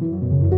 Thank you.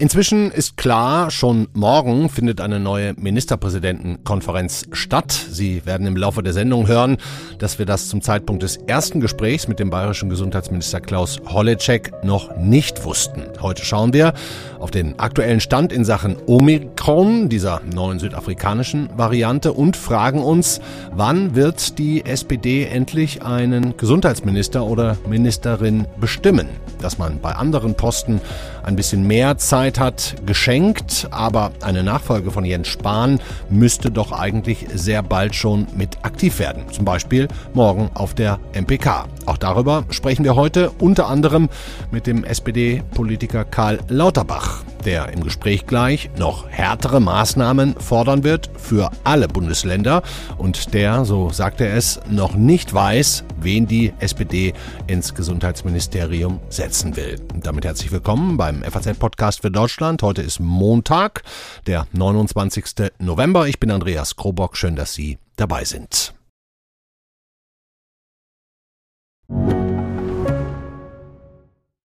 Inzwischen ist klar, schon morgen findet eine neue Ministerpräsidentenkonferenz statt. Sie werden im Laufe der Sendung hören, dass wir das zum Zeitpunkt des ersten Gesprächs mit dem bayerischen Gesundheitsminister Klaus Holleczek noch nicht wussten. Heute schauen wir auf den aktuellen Stand in Sachen Omikron, dieser neuen südafrikanischen Variante, und fragen uns, wann wird die SPD endlich einen Gesundheitsminister oder Ministerin bestimmen? Dass man bei anderen Posten ein bisschen mehr Zeit hat, geschenkt, aber eine Nachfolge von Jens Spahn müsste doch eigentlich sehr bald schon mit aktiv werden. Zum Beispiel morgen auf der MPK. Auch darüber sprechen wir heute unter anderem mit dem SPD-Politiker Karl Lauterbach der im Gespräch gleich noch härtere Maßnahmen fordern wird für alle Bundesländer und der, so sagt er es, noch nicht weiß, wen die SPD ins Gesundheitsministerium setzen will. Und damit herzlich willkommen beim FAZ-Podcast für Deutschland. Heute ist Montag, der 29. November. Ich bin Andreas Krobock. Schön, dass Sie dabei sind.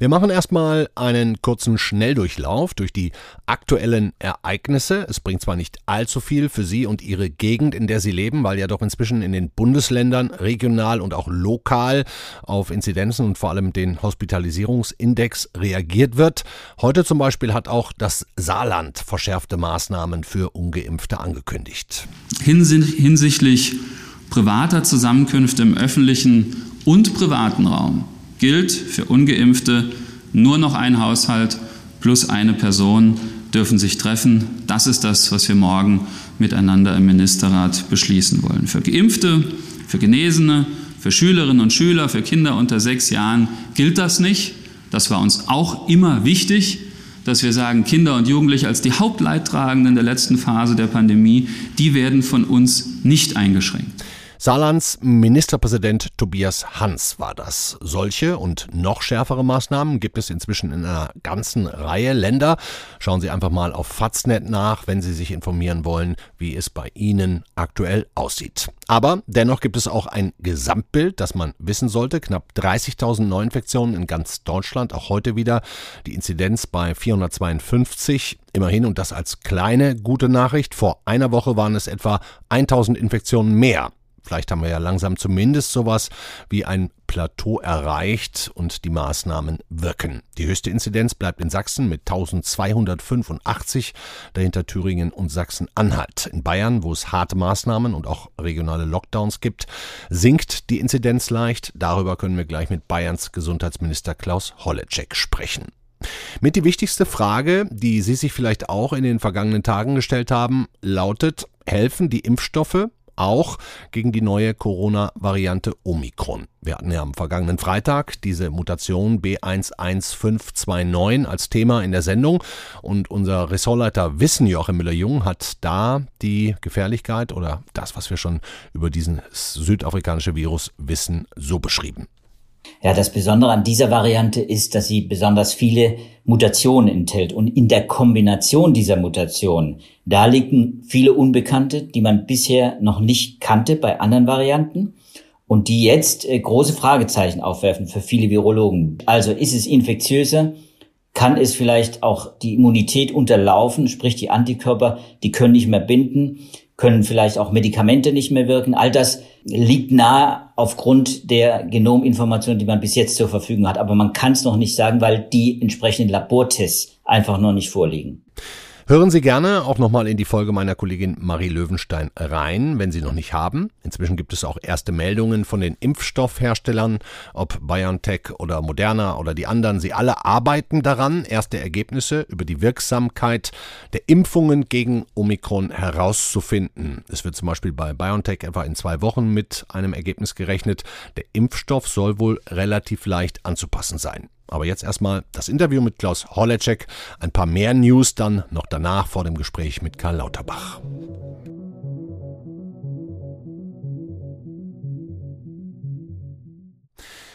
Wir machen erstmal einen kurzen Schnelldurchlauf durch die aktuellen Ereignisse. Es bringt zwar nicht allzu viel für Sie und Ihre Gegend, in der Sie leben, weil ja doch inzwischen in den Bundesländern regional und auch lokal auf Inzidenzen und vor allem den Hospitalisierungsindex reagiert wird. Heute zum Beispiel hat auch das Saarland verschärfte Maßnahmen für ungeimpfte angekündigt. Hinsichtlich privater Zusammenkünfte im öffentlichen und privaten Raum gilt für ungeimpfte nur noch ein Haushalt plus eine Person dürfen sich treffen. Das ist das, was wir morgen miteinander im Ministerrat beschließen wollen. Für geimpfte, für Genesene, für Schülerinnen und Schüler, für Kinder unter sechs Jahren gilt das nicht. Das war uns auch immer wichtig, dass wir sagen, Kinder und Jugendliche als die Hauptleidtragenden der letzten Phase der Pandemie, die werden von uns nicht eingeschränkt. Saarlands Ministerpräsident Tobias Hans war das. Solche und noch schärfere Maßnahmen gibt es inzwischen in einer ganzen Reihe Länder. Schauen Sie einfach mal auf Faznet nach, wenn Sie sich informieren wollen, wie es bei Ihnen aktuell aussieht. Aber dennoch gibt es auch ein Gesamtbild, das man wissen sollte. Knapp 30.000 Neuinfektionen in ganz Deutschland, auch heute wieder die Inzidenz bei 452. Immerhin und das als kleine gute Nachricht. Vor einer Woche waren es etwa 1000 Infektionen mehr. Vielleicht haben wir ja langsam zumindest sowas wie ein Plateau erreicht und die Maßnahmen wirken. Die höchste Inzidenz bleibt in Sachsen mit 1285, dahinter Thüringen und Sachsen-Anhalt. In Bayern, wo es harte Maßnahmen und auch regionale Lockdowns gibt, sinkt die Inzidenz leicht. Darüber können wir gleich mit Bayerns Gesundheitsminister Klaus Holleczek sprechen. Mit die wichtigste Frage, die Sie sich vielleicht auch in den vergangenen Tagen gestellt haben, lautet, helfen die Impfstoffe auch gegen die neue Corona-Variante Omikron. Wir hatten ja am vergangenen Freitag diese Mutation B11529 als Thema in der Sendung und unser Ressortleiter Wissen Joachim Müller-Jung hat da die Gefährlichkeit oder das, was wir schon über diesen südafrikanische Virus wissen, so beschrieben. Ja, das Besondere an dieser Variante ist, dass sie besonders viele Mutationen enthält. Und in der Kombination dieser Mutationen, da liegen viele Unbekannte, die man bisher noch nicht kannte bei anderen Varianten und die jetzt äh, große Fragezeichen aufwerfen für viele Virologen. Also ist es infektiöser? Kann es vielleicht auch die Immunität unterlaufen, sprich die Antikörper, die können nicht mehr binden? Können vielleicht auch Medikamente nicht mehr wirken. All das liegt nahe aufgrund der Genominformationen, die man bis jetzt zur Verfügung hat. Aber man kann es noch nicht sagen, weil die entsprechenden Labortests einfach noch nicht vorliegen. Hören Sie gerne auch nochmal in die Folge meiner Kollegin Marie Löwenstein rein, wenn Sie noch nicht haben. Inzwischen gibt es auch erste Meldungen von den Impfstoffherstellern, ob BioNTech oder Moderna oder die anderen. Sie alle arbeiten daran, erste Ergebnisse über die Wirksamkeit der Impfungen gegen Omikron herauszufinden. Es wird zum Beispiel bei BioNTech etwa in zwei Wochen mit einem Ergebnis gerechnet. Der Impfstoff soll wohl relativ leicht anzupassen sein. Aber jetzt erstmal das Interview mit Klaus Holleczek. Ein paar mehr News dann noch danach vor dem Gespräch mit Karl Lauterbach.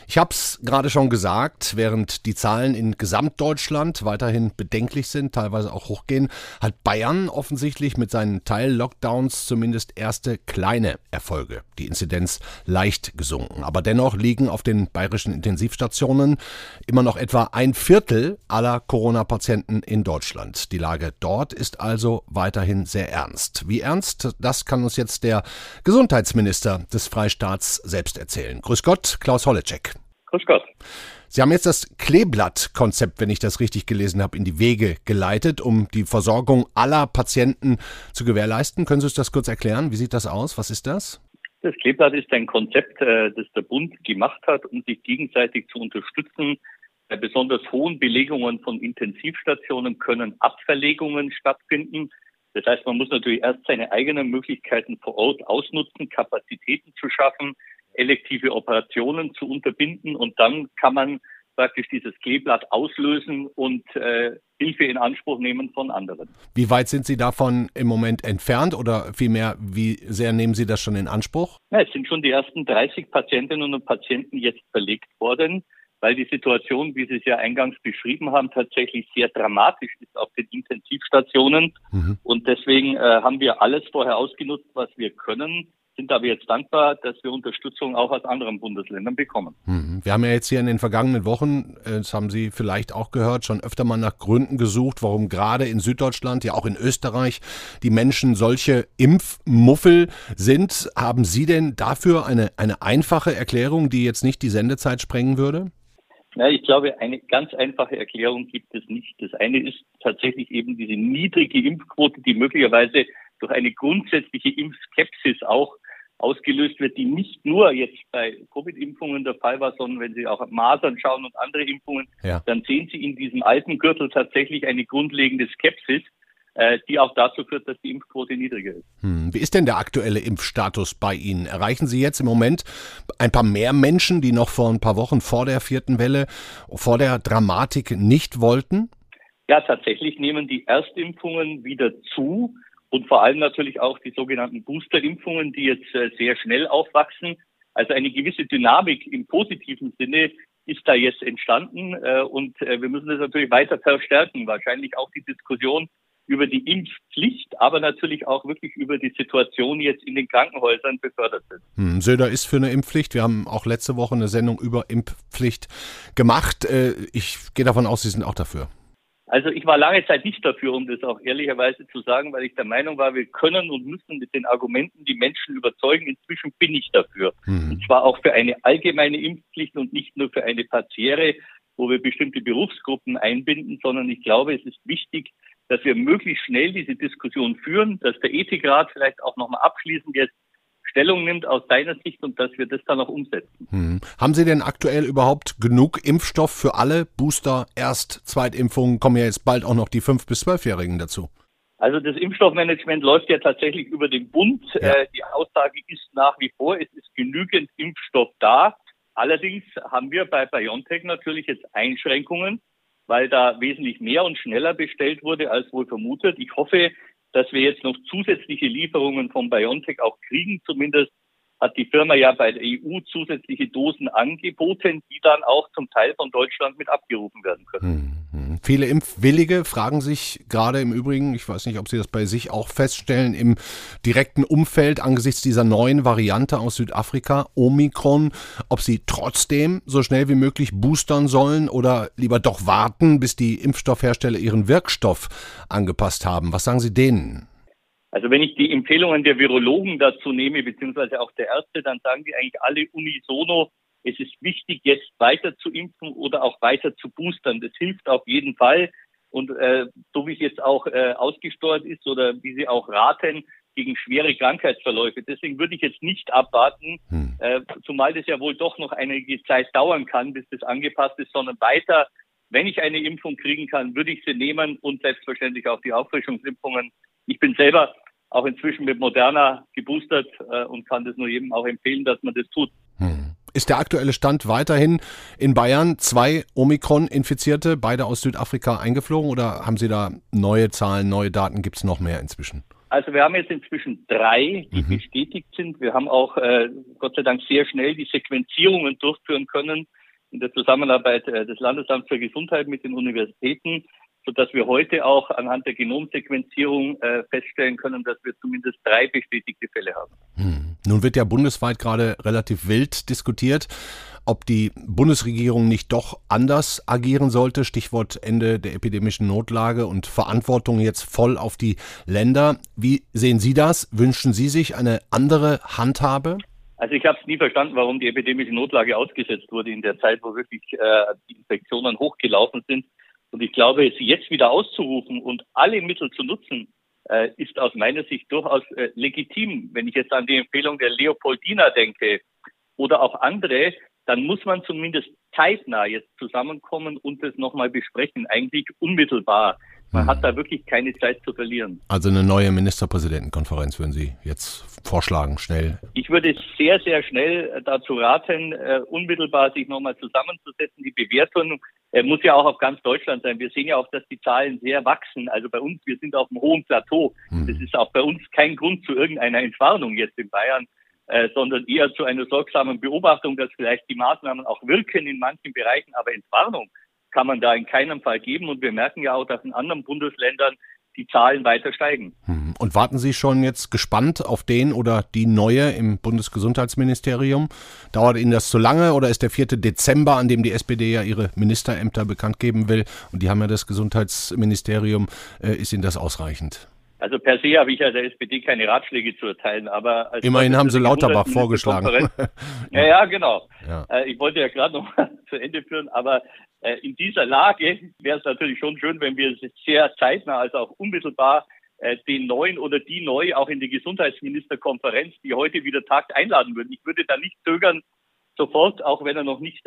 Ich habe es gerade schon gesagt, während die Zahlen in Gesamtdeutschland weiterhin bedenklich sind, teilweise auch hochgehen, hat Bayern offensichtlich mit seinen Teil-Lockdowns zumindest erste kleine Erfolge. Die Inzidenz leicht gesunken. Aber dennoch liegen auf den bayerischen Intensivstationen immer noch etwa ein Viertel aller Corona-Patienten in Deutschland. Die Lage dort ist also weiterhin sehr ernst. Wie ernst, das kann uns jetzt der Gesundheitsminister des Freistaats selbst erzählen. Grüß Gott, Klaus Holleczek. Grüß Gott. Sie haben jetzt das Kleeblatt-Konzept, wenn ich das richtig gelesen habe, in die Wege geleitet, um die Versorgung aller Patienten zu gewährleisten. Können Sie uns das kurz erklären? Wie sieht das aus? Was ist das? Das Kleeblatt ist ein Konzept, äh, das der Bund gemacht hat, um sich gegenseitig zu unterstützen. Bei besonders hohen Belegungen von Intensivstationen können Abverlegungen stattfinden. Das heißt, man muss natürlich erst seine eigenen Möglichkeiten vor Ort ausnutzen, Kapazitäten zu schaffen, elektive Operationen zu unterbinden und dann kann man praktisch dieses Kleeblatt auslösen und äh, Hilfe in Anspruch nehmen von anderen. Wie weit sind Sie davon im Moment entfernt oder vielmehr, wie sehr nehmen Sie das schon in Anspruch? Ja, es sind schon die ersten 30 Patientinnen und Patienten jetzt verlegt worden, weil die Situation, wie Sie es ja eingangs beschrieben haben, tatsächlich sehr dramatisch ist auf den Intensivstationen. Mhm. Und deswegen äh, haben wir alles vorher ausgenutzt, was wir können sind aber jetzt dankbar, dass wir Unterstützung auch aus anderen Bundesländern bekommen. Mhm. Wir haben ja jetzt hier in den vergangenen Wochen, äh, das haben Sie vielleicht auch gehört, schon öfter mal nach Gründen gesucht, warum gerade in Süddeutschland, ja auch in Österreich, die Menschen solche Impfmuffel sind. Haben Sie denn dafür eine, eine einfache Erklärung, die jetzt nicht die Sendezeit sprengen würde? Ja, ich glaube, eine ganz einfache Erklärung gibt es nicht. Das eine ist tatsächlich eben diese niedrige Impfquote, die möglicherweise durch eine grundsätzliche Impfskepsis auch ausgelöst wird, die nicht nur jetzt bei Covid-Impfungen der Fall war, sondern wenn Sie auch Masern schauen und andere Impfungen, ja. dann sehen Sie in diesem alten Gürtel tatsächlich eine grundlegende Skepsis, äh, die auch dazu führt, dass die Impfquote niedriger ist. Hm. Wie ist denn der aktuelle Impfstatus bei Ihnen? Erreichen Sie jetzt im Moment ein paar mehr Menschen, die noch vor ein paar Wochen vor der vierten Welle, vor der Dramatik nicht wollten? Ja, tatsächlich nehmen die Erstimpfungen wieder zu. Und vor allem natürlich auch die sogenannten Boosterimpfungen, die jetzt äh, sehr schnell aufwachsen. Also eine gewisse Dynamik im positiven Sinne ist da jetzt entstanden. Äh, und äh, wir müssen das natürlich weiter verstärken. Wahrscheinlich auch die Diskussion über die Impfpflicht, aber natürlich auch wirklich über die Situation jetzt in den Krankenhäusern befördert wird. Hm, Söder ist für eine Impfpflicht. Wir haben auch letzte Woche eine Sendung über Impfpflicht gemacht. Ich gehe davon aus, Sie sind auch dafür. Also ich war lange Zeit nicht dafür, um das auch ehrlicherweise zu sagen, weil ich der Meinung war, wir können und müssen mit den Argumenten die Menschen überzeugen. Inzwischen bin ich dafür. Mhm. Und zwar auch für eine allgemeine Impfpflicht und nicht nur für eine partiäre, wo wir bestimmte Berufsgruppen einbinden, sondern ich glaube, es ist wichtig, dass wir möglichst schnell diese Diskussion führen, dass der Ethikrat vielleicht auch nochmal abschließend jetzt Stellung nimmt aus seiner Sicht und dass wir das dann auch umsetzen. Hm. Haben Sie denn aktuell überhaupt genug Impfstoff für alle Booster, Erst-, Zweitimpfungen? Kommen ja jetzt bald auch noch die 5- bis 12-Jährigen dazu. Also das Impfstoffmanagement läuft ja tatsächlich über den Bund. Ja. Äh, die Aussage ist nach wie vor, es ist genügend Impfstoff da. Allerdings haben wir bei BioNTech natürlich jetzt Einschränkungen, weil da wesentlich mehr und schneller bestellt wurde als wohl vermutet. Ich hoffe, dass wir jetzt noch zusätzliche Lieferungen von BioNTech auch kriegen. Zumindest hat die Firma ja bei der EU zusätzliche Dosen angeboten, die dann auch zum Teil von Deutschland mit abgerufen werden können. Hm, hm. Viele Impfwillige fragen sich gerade im Übrigen, ich weiß nicht, ob Sie das bei sich auch feststellen, im direkten Umfeld angesichts dieser neuen Variante aus Südafrika, Omikron, ob sie trotzdem so schnell wie möglich boostern sollen oder lieber doch warten, bis die Impfstoffhersteller ihren Wirkstoff angepasst haben. Was sagen Sie denen? Also wenn ich die Empfehlungen der Virologen dazu nehme, beziehungsweise auch der Ärzte, dann sagen die eigentlich alle unisono, es ist wichtig, jetzt weiter zu impfen oder auch weiter zu boostern. Das hilft auf jeden Fall. Und äh, so wie es jetzt auch äh, ausgesteuert ist oder wie Sie auch raten, gegen schwere Krankheitsverläufe. Deswegen würde ich jetzt nicht abwarten, hm. äh, zumal das ja wohl doch noch einige Zeit dauern kann, bis das angepasst ist, sondern weiter, wenn ich eine Impfung kriegen kann, würde ich sie nehmen und selbstverständlich auch die Auffrischungsimpfungen. Ich bin selber auch inzwischen mit Moderna geboostert äh, und kann das nur jedem auch empfehlen, dass man das tut. Hm. Ist der aktuelle Stand weiterhin in Bayern zwei Omikron-Infizierte, beide aus Südafrika eingeflogen oder haben Sie da neue Zahlen, neue Daten? Gibt es noch mehr inzwischen? Also wir haben jetzt inzwischen drei, die mhm. bestätigt sind. Wir haben auch äh, Gott sei Dank sehr schnell die Sequenzierungen durchführen können in der Zusammenarbeit äh, des Landesamts für Gesundheit mit den Universitäten, sodass wir heute auch anhand der Genomsequenzierung äh, feststellen können, dass wir zumindest drei bestätigte Fälle haben. Mhm. Nun wird ja bundesweit gerade relativ wild diskutiert, ob die Bundesregierung nicht doch anders agieren sollte. Stichwort Ende der epidemischen Notlage und Verantwortung jetzt voll auf die Länder. Wie sehen Sie das? Wünschen Sie sich eine andere Handhabe? Also ich habe es nie verstanden, warum die epidemische Notlage ausgesetzt wurde in der Zeit, wo wirklich äh, die Infektionen hochgelaufen sind. Und ich glaube, sie jetzt wieder auszurufen und alle Mittel zu nutzen, äh, ist aus meiner Sicht durchaus äh, legitim. Wenn ich jetzt an die Empfehlung der Leopoldina denke oder auch andere, dann muss man zumindest zeitnah jetzt zusammenkommen und das nochmal besprechen, eigentlich unmittelbar. Man hm. hat da wirklich keine Zeit zu verlieren. Also eine neue Ministerpräsidentenkonferenz würden Sie jetzt vorschlagen, schnell? Ich würde sehr, sehr schnell dazu raten, uh, unmittelbar sich nochmal zusammenzusetzen. Die Bewertung uh, muss ja auch auf ganz Deutschland sein. Wir sehen ja auch, dass die Zahlen sehr wachsen. Also bei uns, wir sind auf einem hohen Plateau. Hm. Das ist auch bei uns kein Grund zu irgendeiner Entwarnung jetzt in Bayern. Äh, sondern eher zu einer sorgsamen Beobachtung, dass vielleicht die Maßnahmen auch wirken in manchen Bereichen, aber Entwarnung kann man da in keinem Fall geben. Und wir merken ja auch, dass in anderen Bundesländern die Zahlen weiter steigen. Hm. Und warten Sie schon jetzt gespannt auf den oder die neue im Bundesgesundheitsministerium? Dauert Ihnen das zu lange oder ist der 4. Dezember, an dem die SPD ja ihre Ministerämter bekannt geben will und die haben ja das Gesundheitsministerium, äh, ist Ihnen das ausreichend? Also per se habe ich ja der SPD keine Ratschläge zu erteilen, aber immerhin haben Sie Lauterbach vorgeschlagen. ja, ja, genau. Ja. Äh, ich wollte ja gerade noch zu Ende führen, aber äh, in dieser Lage wäre es natürlich schon schön, wenn wir sehr zeitnah, also auch unmittelbar äh, den neuen oder die neu auch in die Gesundheitsministerkonferenz, die heute wieder tagt, einladen würden. Ich würde da nicht zögern, sofort, auch wenn er noch nicht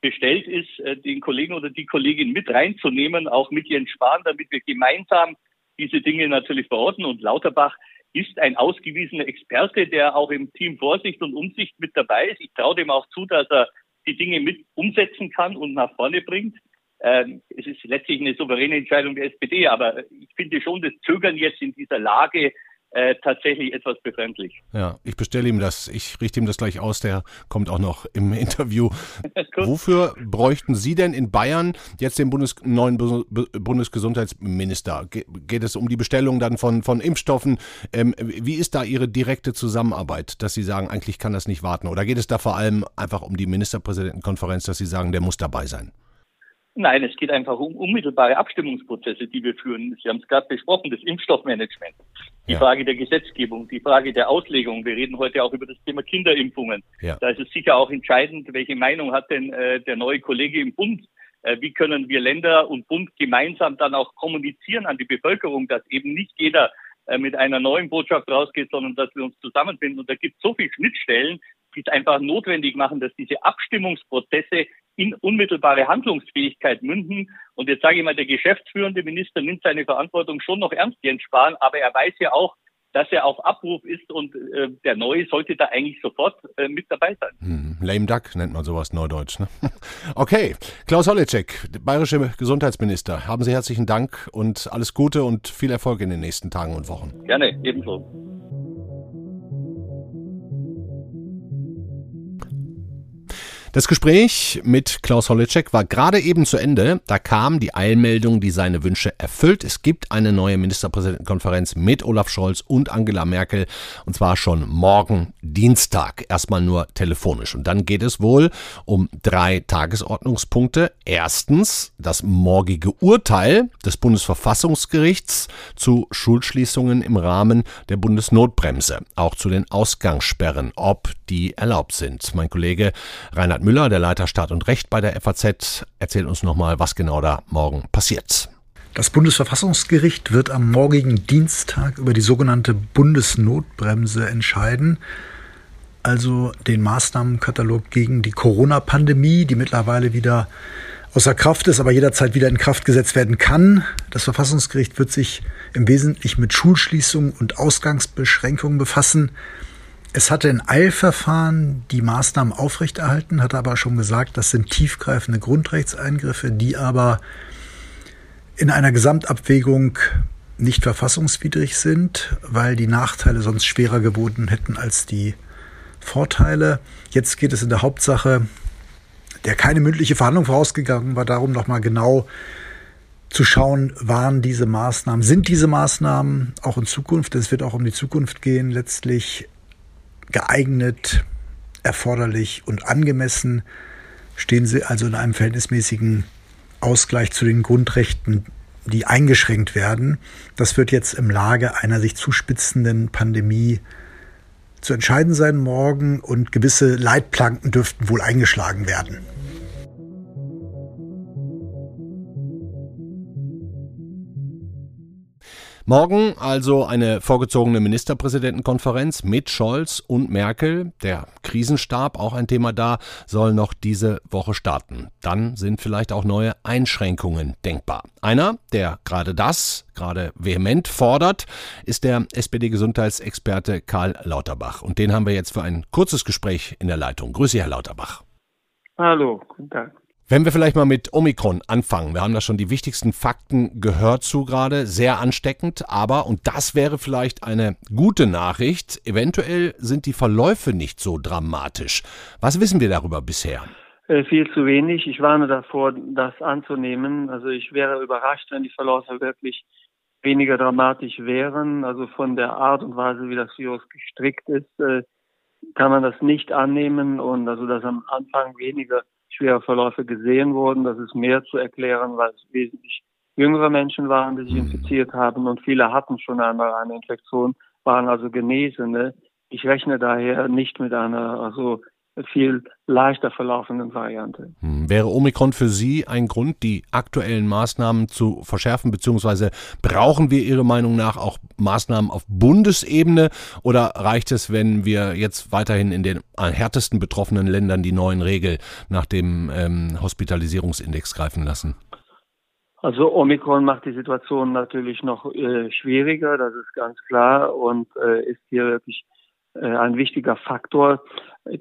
bestellt ist, den Kollegen oder die Kollegin mit reinzunehmen, auch mit Jens Spahn, damit wir gemeinsam diese Dinge natürlich verorten. Und Lauterbach ist ein ausgewiesener Experte, der auch im Team Vorsicht und Umsicht mit dabei ist. Ich traue dem auch zu, dass er die Dinge mit umsetzen kann und nach vorne bringt. Ähm, es ist letztlich eine souveräne Entscheidung der SPD, aber ich finde schon das Zögern jetzt in dieser Lage äh, tatsächlich etwas befremdlich. Ja, ich bestelle ihm das. Ich richte ihm das gleich aus. Der kommt auch noch im Interview. Wofür bräuchten Sie denn in Bayern jetzt den Bundes neuen Bundesgesundheitsminister? Ge geht es um die Bestellung dann von, von Impfstoffen? Ähm, wie ist da Ihre direkte Zusammenarbeit, dass Sie sagen, eigentlich kann das nicht warten? Oder geht es da vor allem einfach um die Ministerpräsidentenkonferenz, dass Sie sagen, der muss dabei sein? Nein, es geht einfach um unmittelbare Abstimmungsprozesse, die wir führen. Sie haben es gerade besprochen, das Impfstoffmanagement, die ja. Frage der Gesetzgebung, die Frage der Auslegung. Wir reden heute auch über das Thema Kinderimpfungen. Ja. Da ist es sicher auch entscheidend, welche Meinung hat denn äh, der neue Kollege im Bund? Äh, wie können wir Länder und Bund gemeinsam dann auch kommunizieren an die Bevölkerung, dass eben nicht jeder äh, mit einer neuen Botschaft rausgeht, sondern dass wir uns zusammenfinden. Und da gibt es so viele Schnittstellen, die es einfach notwendig machen, dass diese Abstimmungsprozesse in unmittelbare Handlungsfähigkeit münden. Und jetzt sage ich mal, der geschäftsführende Minister nimmt seine Verantwortung schon noch ernst, Jens Spahn, aber er weiß ja auch, dass er auf Abruf ist und äh, der Neue sollte da eigentlich sofort äh, mit dabei sein. Hm, lame Duck nennt man sowas neudeutsch. Ne? Okay, Klaus Holleczek, bayerische Gesundheitsminister, haben Sie herzlichen Dank und alles Gute und viel Erfolg in den nächsten Tagen und Wochen. Gerne, ebenso. Das Gespräch mit Klaus Holleczek war gerade eben zu Ende. Da kam die Eilmeldung, die seine Wünsche erfüllt. Es gibt eine neue Ministerpräsidentenkonferenz mit Olaf Scholz und Angela Merkel und zwar schon morgen Dienstag. Erstmal nur telefonisch. Und dann geht es wohl um drei Tagesordnungspunkte. Erstens das morgige Urteil des Bundesverfassungsgerichts zu Schulschließungen im Rahmen der Bundesnotbremse. Auch zu den Ausgangssperren, ob die erlaubt sind. Mein Kollege Reinhard Müller, der Leiter Staat und Recht bei der FAZ, erzählt uns nochmal, was genau da morgen passiert. Das Bundesverfassungsgericht wird am morgigen Dienstag über die sogenannte Bundesnotbremse entscheiden, also den Maßnahmenkatalog gegen die Corona-Pandemie, die mittlerweile wieder außer Kraft ist, aber jederzeit wieder in Kraft gesetzt werden kann. Das Verfassungsgericht wird sich im Wesentlichen mit Schulschließungen und Ausgangsbeschränkungen befassen. Es hatte in Eilverfahren die Maßnahmen aufrechterhalten, hat aber schon gesagt, das sind tiefgreifende Grundrechtseingriffe, die aber in einer Gesamtabwägung nicht verfassungswidrig sind, weil die Nachteile sonst schwerer geboten hätten als die Vorteile. Jetzt geht es in der Hauptsache, der keine mündliche Verhandlung vorausgegangen war, darum nochmal genau zu schauen, waren diese Maßnahmen, sind diese Maßnahmen auch in Zukunft, es wird auch um die Zukunft gehen, letztlich geeignet, erforderlich und angemessen, stehen sie also in einem verhältnismäßigen Ausgleich zu den Grundrechten, die eingeschränkt werden. Das wird jetzt im Lage einer sich zuspitzenden Pandemie zu entscheiden sein morgen und gewisse Leitplanken dürften wohl eingeschlagen werden. Morgen also eine vorgezogene Ministerpräsidentenkonferenz mit Scholz und Merkel. Der Krisenstab, auch ein Thema da, soll noch diese Woche starten. Dann sind vielleicht auch neue Einschränkungen denkbar. Einer, der gerade das, gerade vehement fordert, ist der SPD-Gesundheitsexperte Karl Lauterbach. Und den haben wir jetzt für ein kurzes Gespräch in der Leitung. Grüße, Herr Lauterbach. Hallo, guten Tag. Wenn wir vielleicht mal mit Omikron anfangen. Wir haben da schon die wichtigsten Fakten gehört zu gerade. Sehr ansteckend, aber, und das wäre vielleicht eine gute Nachricht, eventuell sind die Verläufe nicht so dramatisch. Was wissen wir darüber bisher? Äh, viel zu wenig. Ich warne davor, das anzunehmen. Also ich wäre überrascht, wenn die Verläufe wirklich weniger dramatisch wären. Also von der Art und Weise, wie das Virus gestrickt ist, äh, kann man das nicht annehmen und also dass am Anfang weniger schwere Verläufe gesehen wurden. Das ist mehr zu erklären, weil es wesentlich jüngere Menschen waren, die sich mhm. infiziert haben und viele hatten schon einmal eine Infektion, waren also Genesene. Ich rechne daher nicht mit einer also viel leichter verlaufenden Variante. Hm, wäre Omikron für Sie ein Grund, die aktuellen Maßnahmen zu verschärfen, beziehungsweise brauchen wir Ihrer Meinung nach auch Maßnahmen auf Bundesebene oder reicht es, wenn wir jetzt weiterhin in den härtesten betroffenen Ländern die neuen Regeln nach dem ähm, Hospitalisierungsindex greifen lassen? Also Omikron macht die Situation natürlich noch äh, schwieriger, das ist ganz klar und äh, ist hier wirklich ein wichtiger Faktor.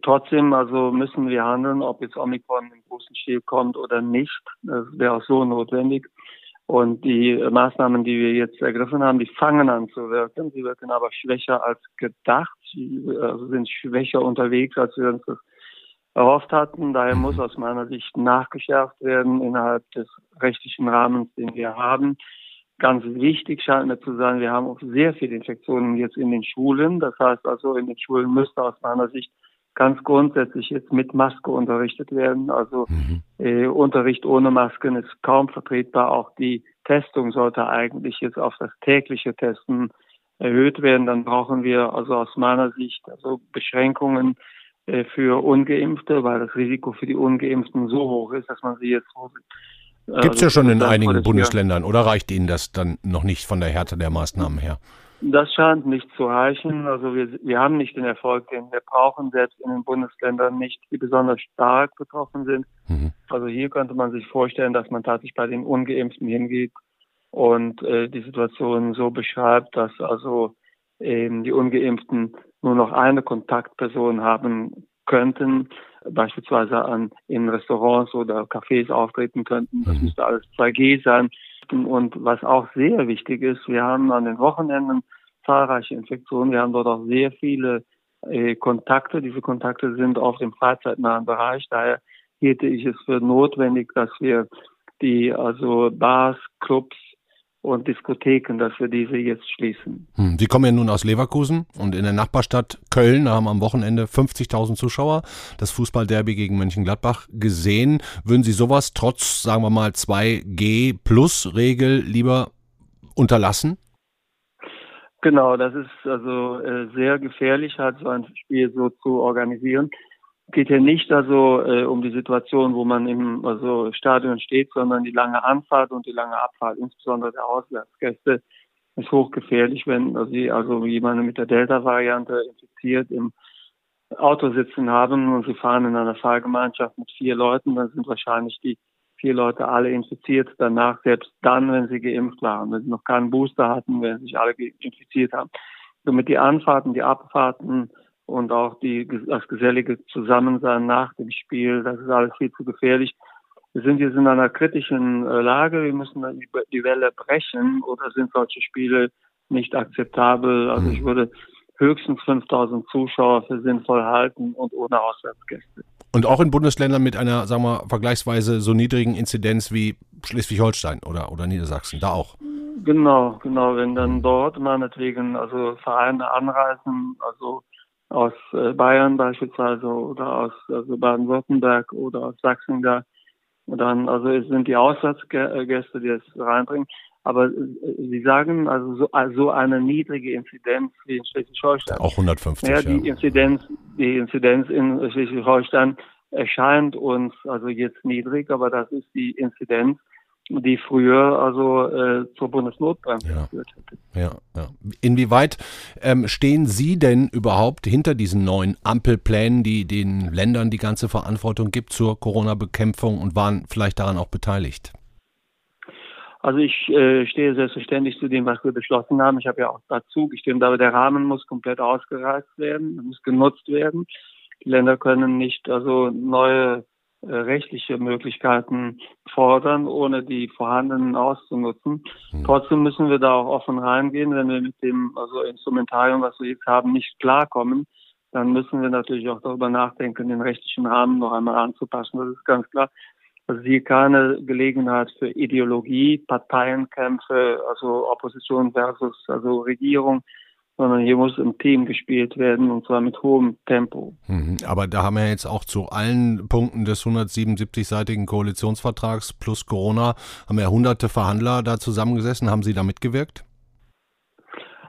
Trotzdem also müssen wir handeln, ob jetzt Omikron im großen Stil kommt oder nicht. Das wäre auch so notwendig. Und die Maßnahmen, die wir jetzt ergriffen haben, die fangen an zu wirken. Sie wirken aber schwächer als gedacht. Sie also sind schwächer unterwegs, als wir uns erhofft hatten. Daher muss aus meiner Sicht nachgeschärft werden innerhalb des rechtlichen Rahmens, den wir haben. Ganz wichtig scheint mir zu sein, wir haben auch sehr viele Infektionen jetzt in den Schulen. Das heißt also, in den Schulen müsste aus meiner Sicht ganz grundsätzlich jetzt mit Maske unterrichtet werden. Also mhm. äh, Unterricht ohne Masken ist kaum vertretbar. Auch die Testung sollte eigentlich jetzt auf das tägliche Testen erhöht werden. Dann brauchen wir also aus meiner Sicht also Beschränkungen äh, für Ungeimpfte, weil das Risiko für die Ungeimpften so hoch ist, dass man sie jetzt Gibt es ja schon in einigen Bundesländern oder reicht Ihnen das dann noch nicht von der Härte der Maßnahmen her? Das scheint nicht zu reichen. Also wir, wir haben nicht den Erfolg, den wir brauchen, selbst in den Bundesländern nicht, die besonders stark betroffen sind. Mhm. Also hier könnte man sich vorstellen, dass man tatsächlich bei den Ungeimpften hingeht und äh, die Situation so beschreibt, dass also ähm, die Ungeimpften nur noch eine Kontaktperson haben könnten, beispielsweise an in Restaurants oder Cafés auftreten könnten. Das mhm. müsste alles 2G sein. Und was auch sehr wichtig ist, wir haben an den Wochenenden zahlreiche Infektionen. Wir haben dort auch sehr viele äh, Kontakte. Diese Kontakte sind auf dem freizeitnahen Bereich. Daher hielte ich es für notwendig, dass wir die also Bars, Clubs, und Diskotheken, dass wir diese jetzt schließen. Hm, Sie kommen ja nun aus Leverkusen und in der Nachbarstadt Köln haben am Wochenende 50.000 Zuschauer das Fußballderby gegen Mönchengladbach gesehen. Würden Sie sowas trotz, sagen wir mal, 2G-Plus-Regel lieber unterlassen? Genau, das ist also äh, sehr gefährlich, halt so ein Spiel so zu organisieren. Geht hier nicht also äh, um die Situation, wo man im also Stadion steht, sondern die lange Anfahrt und die lange Abfahrt, insbesondere der Auswärtsgäste, ist hochgefährlich, wenn sie also jemanden mit der Delta-Variante infiziert im Auto sitzen haben und sie fahren in einer Fahrgemeinschaft mit vier Leuten, dann sind wahrscheinlich die vier Leute alle infiziert. Danach, selbst dann, wenn sie geimpft waren, wenn sie noch keinen Booster hatten, wenn sich alle infiziert haben. Somit die Anfahrten, die Abfahrten und auch die, das gesellige Zusammensein nach dem Spiel, das ist alles viel zu gefährlich. Wir sind jetzt in einer kritischen äh, Lage. Wir müssen die Welle brechen oder sind solche Spiele nicht akzeptabel. Also ich hm. würde höchstens 5000 Zuschauer für sinnvoll halten und ohne Auswärtsgäste. Und auch in Bundesländern mit einer, sagen wir, vergleichsweise so niedrigen Inzidenz wie Schleswig-Holstein oder, oder Niedersachsen, da auch. Genau, genau. Wenn dann dort meinetwegen also Vereine anreisen, also aus äh, Bayern beispielsweise oder aus also Baden-Württemberg oder aus Sachsen da, dann also es sind die Auswärtsgäste, die es reinbringen. Aber äh, Sie sagen, also so, also eine niedrige Inzidenz wie in Schleswig-Holstein. Auch 150. Ja, die ja. Inzidenz, die Inzidenz in Schleswig-Holstein erscheint uns also jetzt niedrig, aber das ist die Inzidenz, die früher also äh, zur Bundesnotbremse ja. geführt hätte. Ja, ja. Inwieweit ähm, stehen Sie denn überhaupt hinter diesen neuen Ampelplänen, die den Ländern die ganze Verantwortung gibt zur Corona-Bekämpfung und waren vielleicht daran auch beteiligt? Also ich äh, stehe selbstverständlich zu dem, was wir beschlossen haben. Ich habe ja auch dazu gestimmt, aber der Rahmen muss komplett ausgereizt werden, muss genutzt werden. Die Länder können nicht also neue rechtliche Möglichkeiten fordern, ohne die vorhandenen auszunutzen. Mhm. Trotzdem müssen wir da auch offen reingehen, wenn wir mit dem also Instrumentarium, was wir jetzt haben, nicht klarkommen, dann müssen wir natürlich auch darüber nachdenken, den rechtlichen Rahmen noch einmal anzupassen. Das ist ganz klar. Also hier keine Gelegenheit für Ideologie, Parteienkämpfe, also Opposition versus also Regierung, sondern hier muss im Team gespielt werden und zwar mit hohem Tempo. Mhm, aber da haben wir jetzt auch zu allen Punkten des 177-seitigen Koalitionsvertrags plus Corona, haben ja hunderte Verhandler da zusammengesessen. Haben Sie da mitgewirkt?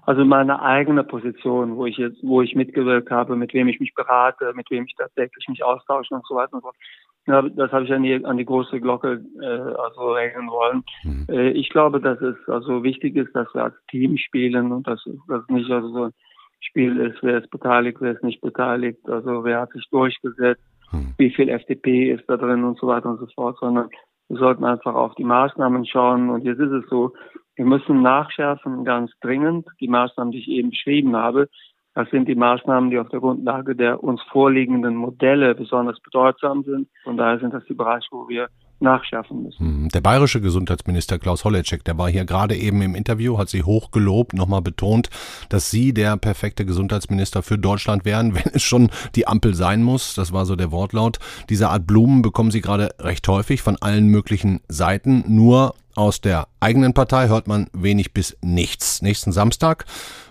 Also meine eigene Position, wo ich jetzt, wo ich mitgewirkt habe, mit wem ich mich berate, mit wem ich tatsächlich mich austausche und so weiter und so fort. Ja, das habe ich an die, an die große Glocke äh, also regeln wollen. Mhm. Äh, ich glaube, dass es also wichtig ist, dass wir als Team spielen und dass das nicht also so ein Spiel ist, wer ist beteiligt, wer ist nicht beteiligt, also wer hat sich durchgesetzt, mhm. wie viel FDP ist da drin und so weiter und so fort, sondern wir sollten einfach auf die Maßnahmen schauen. Und jetzt ist es so, wir müssen nachschärfen, ganz dringend, die Maßnahmen, die ich eben beschrieben habe. Das sind die Maßnahmen, die auf der Grundlage der uns vorliegenden Modelle besonders bedeutsam sind. Von daher sind das die Bereiche, wo wir nachschärfen müssen. Hm, der bayerische Gesundheitsminister Klaus Holleczek, der war hier gerade eben im Interview, hat sie hochgelobt, nochmal betont, dass sie der perfekte Gesundheitsminister für Deutschland wären, wenn es schon die Ampel sein muss. Das war so der Wortlaut. Diese Art Blumen bekommen sie gerade recht häufig von allen möglichen Seiten. Nur aus der eigenen Partei hört man wenig bis nichts. Nächsten Samstag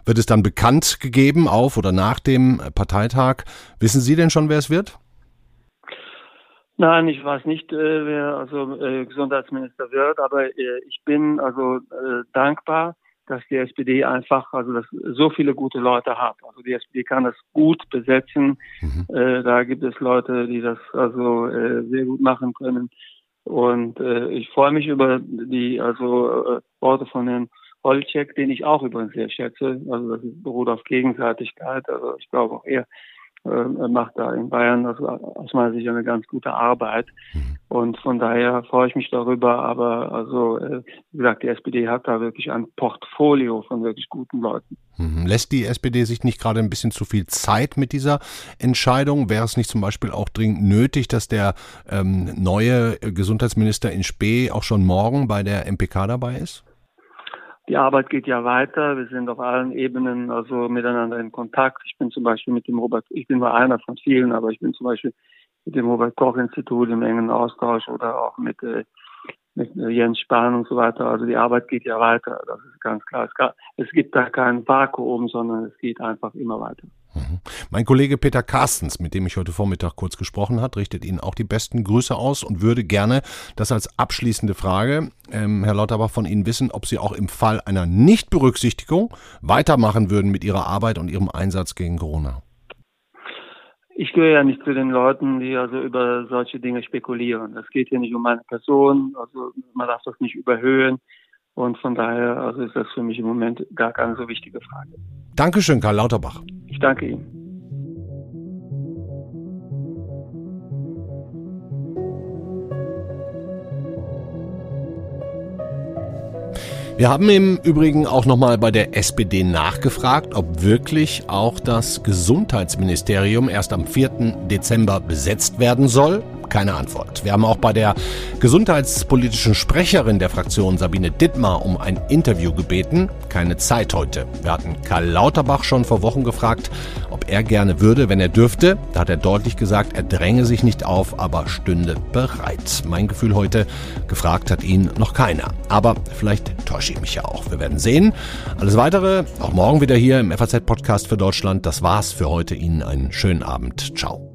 wird es dann bekannt gegeben auf oder nach dem Parteitag. Wissen Sie denn schon, wer es wird? Nein, ich weiß nicht, äh, wer also äh, Gesundheitsminister wird, aber äh, ich bin also äh, dankbar, dass die SPD einfach, also dass so viele gute Leute hat. Also die SPD kann das gut besetzen. Mhm. Äh, da gibt es Leute, die das also äh, sehr gut machen können. Und äh, ich freue mich über die also äh, Worte von Herrn Holcek, den ich auch übrigens sehr schätze. Also das beruht auf Gegenseitigkeit. Also ich glaube auch er macht da in Bayern also aus meiner Sicht eine ganz gute Arbeit. Mhm. Und von daher freue ich mich darüber. Aber also, äh, wie gesagt, die SPD hat da wirklich ein Portfolio von wirklich guten Leuten. Mhm. Lässt die SPD sich nicht gerade ein bisschen zu viel Zeit mit dieser Entscheidung? Wäre es nicht zum Beispiel auch dringend nötig, dass der ähm, neue Gesundheitsminister in Spee auch schon morgen bei der MPK dabei ist? Die Arbeit geht ja weiter. Wir sind auf allen Ebenen also miteinander in Kontakt. Ich bin zum Beispiel mit dem Robert, ich bin nur einer von vielen, aber ich bin zum Beispiel mit dem Robert Koch Institut im engen Austausch oder auch mit, äh, mit äh, Jens Spahn und so weiter. Also die Arbeit geht ja weiter. Das ist ganz klar. Es gibt da kein Vakuum, sondern es geht einfach immer weiter. Mhm. Mein Kollege Peter Carstens, mit dem ich heute Vormittag kurz gesprochen habe, richtet Ihnen auch die besten Grüße aus und würde gerne das als abschließende Frage, ähm, Herr Lauterbach, von Ihnen wissen, ob Sie auch im Fall einer Nichtberücksichtigung weitermachen würden mit Ihrer Arbeit und Ihrem Einsatz gegen Corona. ich gehöre ja nicht zu den Leuten, die also über solche Dinge spekulieren. Es geht hier nicht um meine Person, also man darf das nicht überhöhen. Und von daher also ist das für mich im Moment gar keine so wichtige Frage. Dankeschön, Karl Lauterbach. Ich danke Ihnen. Wir haben im Übrigen auch nochmal bei der SPD nachgefragt, ob wirklich auch das Gesundheitsministerium erst am 4. Dezember besetzt werden soll keine Antwort. Wir haben auch bei der gesundheitspolitischen Sprecherin der Fraktion Sabine Dittmar um ein Interview gebeten. Keine Zeit heute. Wir hatten Karl Lauterbach schon vor Wochen gefragt, ob er gerne würde, wenn er dürfte. Da hat er deutlich gesagt, er dränge sich nicht auf, aber stünde bereit. Mein Gefühl heute, gefragt hat ihn noch keiner. Aber vielleicht täusche ich mich ja auch. Wir werden sehen. Alles weitere, auch morgen wieder hier im FAZ-Podcast für Deutschland. Das war's für heute. Ihnen einen schönen Abend. Ciao.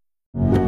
you